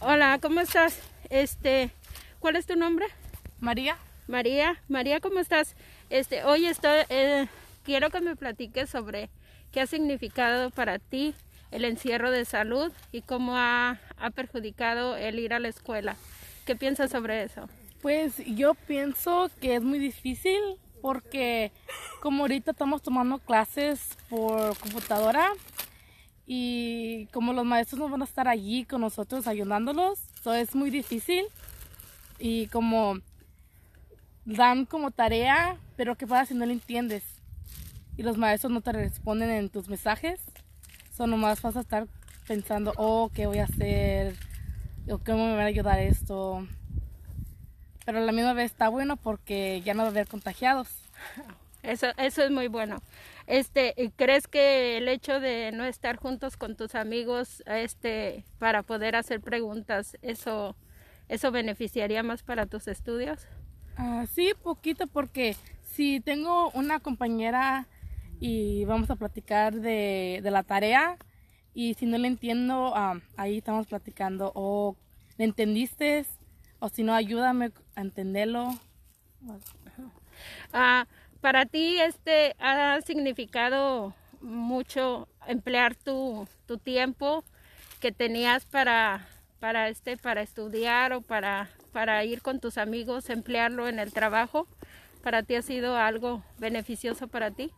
Hola, ¿cómo estás? Este, ¿cuál es tu nombre? María. María, María, ¿cómo estás? Este, hoy estoy, eh, quiero que me platiques sobre qué ha significado para ti el encierro de salud y cómo ha, ha perjudicado el ir a la escuela. ¿Qué piensas sobre eso? Pues yo pienso que es muy difícil porque como ahorita estamos tomando clases por computadora y como los maestros no van a estar allí con nosotros ayudándolos, eso es muy difícil y como dan como tarea, pero ¿qué pasa si no lo entiendes? Y los maestros no te responden en tus mensajes, solo nomás vas a estar pensando, oh, ¿qué voy a hacer? ¿O cómo me va a ayudar esto? Pero a la misma vez está bueno porque ya no va a haber contagiados. Eso, eso es muy bueno. Este, ¿crees que el hecho de no estar juntos con tus amigos, este, para poder hacer preguntas, eso, eso beneficiaría más para tus estudios? Ah, sí, poquito porque si tengo una compañera y vamos a platicar de, de la tarea y si no le entiendo, ah, ahí estamos platicando o le entendiste o si no, ayúdame a entenderlo. Ah, para ti este ha significado mucho emplear tu, tu tiempo que tenías para, para, este, para estudiar o para, para ir con tus amigos, emplearlo en el trabajo. ¿Para ti ha sido algo beneficioso para ti?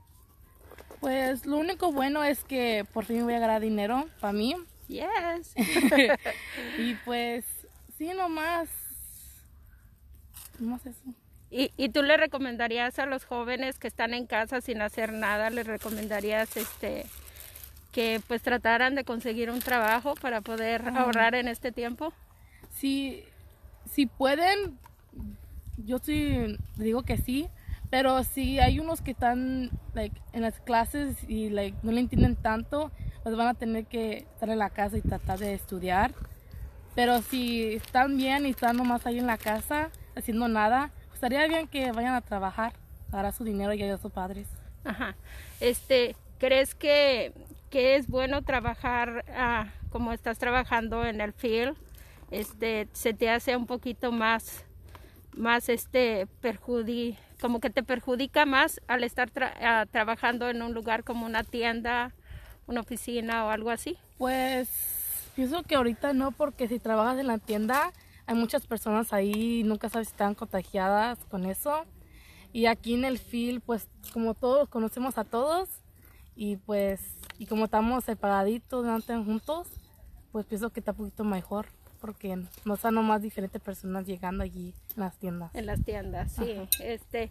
Pues lo único bueno es que por fin voy a ganar dinero para mí. Yes. y pues sí, nomás. Nomás eso. ¿Y, ¿Y tú le recomendarías a los jóvenes que están en casa sin hacer nada, les recomendarías este que pues trataran de conseguir un trabajo para poder Ah. ahorrar en este tiempo? Si, si pueden, yo sí digo que sí, pero si hay unos que están like, en las clases y like, no le entienden tanto, pues van a tener que estar en la casa y tratar de estudiar. Pero si están bien y están nomás ahí en la casa haciendo nada, estaría bien que vayan a trabajar, para su dinero y ayudar a sus padres. Ajá. Este, ¿crees que, que es bueno trabajar ah, como estás trabajando en el field? Este, se te hace un poquito más, más este, perjudi como que te perjudica más al estar tra- ah, trabajando en un lugar como una tienda, una oficina o algo así. Pues pienso que ahorita no, porque si trabajas en la tienda, hay muchas personas ahí, nunca sabes si están contagiadas con eso. Y aquí en el field, pues como todos conocemos a todos y pues, y como estamos separaditos, no están juntos, pues pienso que está un poquito mejor, porque no están nomás diferentes personas llegando allí en las tiendas. En las tiendas, sí. Este,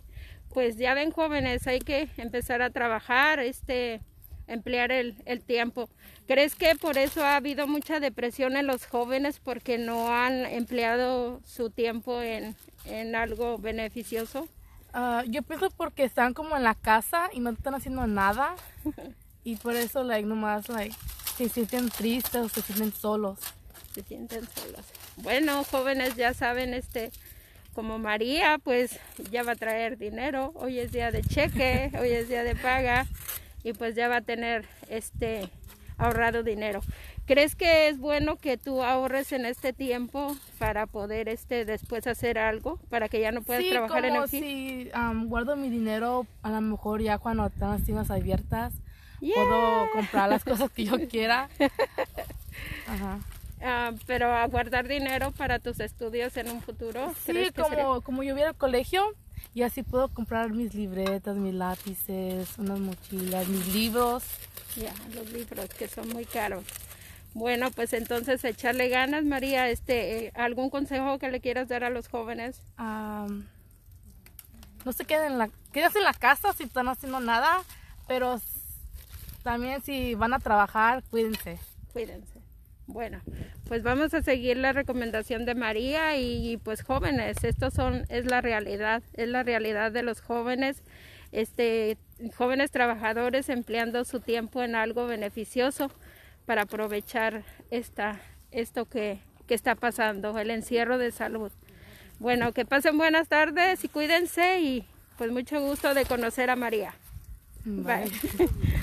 pues ya ven jóvenes, hay que empezar a trabajar, este, emplear el, el tiempo. ¿Crees que por eso ha habido mucha depresión en los jóvenes porque no han empleado su tiempo en, en algo beneficioso? Ah, yo pienso porque están como en la casa y no están haciendo nada y por eso like nomás like se sienten tristes o se sienten solos. Se sienten solos. Bueno, jóvenes ya saben, este, como María, pues ya va a traer dinero. Hoy es día de cheque, hoy es día de paga y pues ya va a tener este ahorrado dinero. ¿Crees que es bueno que tú ahorres en este tiempo para poder este después hacer algo para que ya no puedas sí, trabajar en como el field? si um, guardo mi dinero a lo mejor ya cuando están las tiendas abiertas Yeah. puedo comprar las cosas que yo quiera. Ajá. Ah, pero a guardar dinero para tus estudios en un futuro. Sí, ¿crees que sería- como, como yo voy al colegio y así puedo comprar mis libretas, mis lápices, unas mochilas, mis libros. Ya, los libros que son muy caros. Bueno, pues entonces echarle ganas, María. Este, eh, ¿algún consejo que le quieras dar a los jóvenes? Am, no se queden en la, quédense en la casa si están haciendo nada, pero también si van a trabajar, cuídense. Cuídense. Bueno, pues vamos a seguir la recomendación de María y pues jóvenes, esto son es la realidad, es la realidad de los jóvenes, este jóvenes trabajadores empleando su tiempo en algo beneficioso para aprovechar esta esto que, que está pasando, el encierro de salud. Bueno, que pasen buenas tardes y cuídense y pues mucho gusto de conocer a María. Bye. Bye.